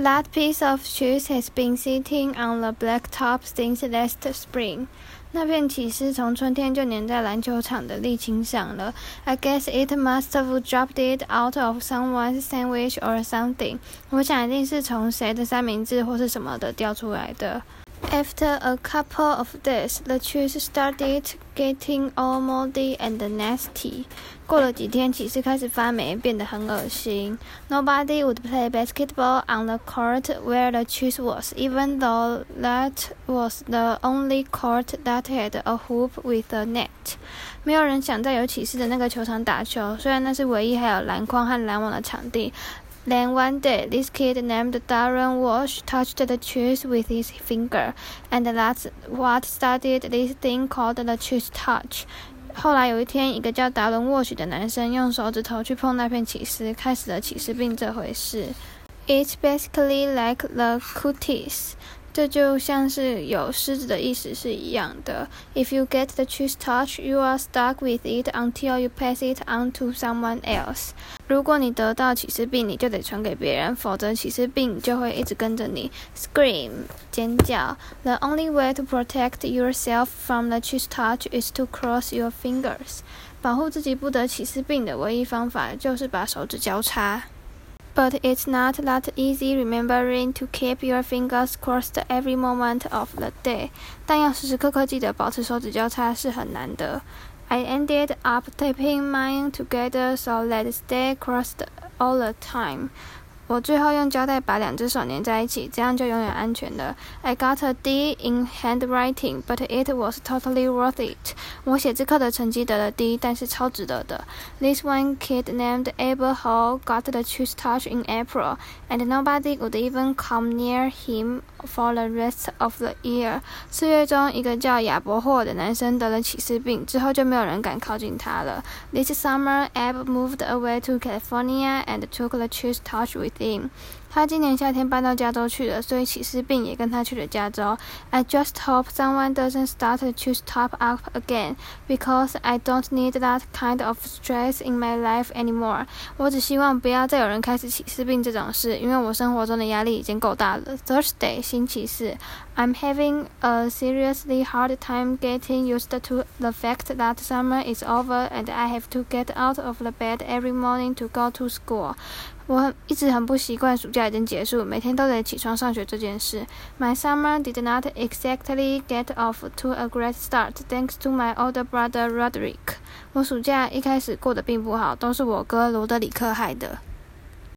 That piece of cheese has been sitting on the blacktop since last spring. 那片起司从春天就粘在篮球场的沥青上了。I guess it must have dropped it out of someone's sandwich or something. 我想一定是从谁的三明治或是什么的掉出来的。After a couple of days, the cheese started getting all moldy and nasty. 过了几天，起司开始发霉，变得很恶心。Nobody would play basketball on the court where the cheese was, even though that was the only court that had a hoop with a net. 没有人想在有起司的那个球场打球，虽然那是唯一还有篮筐和篮网的场地。 then one day, this kid named Darren Walsh touched the cheese with his finger, and that's what started this thing called the cheese touch. 后来有一天，一个叫达伦·沃许的男生用手指头去碰那片起司，开始了起司病这回事。It's basically like the cooties. 这就像是有狮子的意思是一样的。If you get the cheese touch, you are stuck with it until you pass it on to someone else。如果你得到起司病，你就得传给别人，否则起司病就会一直跟着你。Scream，尖叫。The only way to protect yourself from the cheese touch is to cross your fingers。保护自己不得起司病的唯一方法就是把手指交叉。But it's not that easy remembering to keep your fingers crossed every moment of the day。但要时时刻刻记得保持手指交叉是很难的。I ended up taping mine together so that stay crossed all the time。 我最后用胶带把两只手粘在一起，这样就永远安全了。I got a D in handwriting, but it was totally worth it. 我写字课的成绩得了 D，但是超值得的。This one kid named Abe Hall got the cheese touch in April, and nobody would even come near him for the rest of the year. 四月中，一个叫亚伯霍的男生得了起司病，之后就没有人敢靠近他了。This summer, Abe moved away to California and took the cheese touch with 他今年夏天搬到加州去了，所以起司病也跟他去了加州。I just hope someone doesn't start to stop up again, because I don't need that kind of stress in my life anymore. 我只希望不要再有人开始起司病这种事，因为我生活中的压力已经够大了。Thursday，星期四。I'm having a seriously hard time getting used to the fact that summer is over and I have to get out of the bed every morning to go to school. 我一直很不习惯暑假已经结束，每天都得起床上学这件事。My summer did not exactly get off to a great start, thanks to my older brother Rodrick. 我暑假一开始过得并不好，都是我哥罗德里克害的。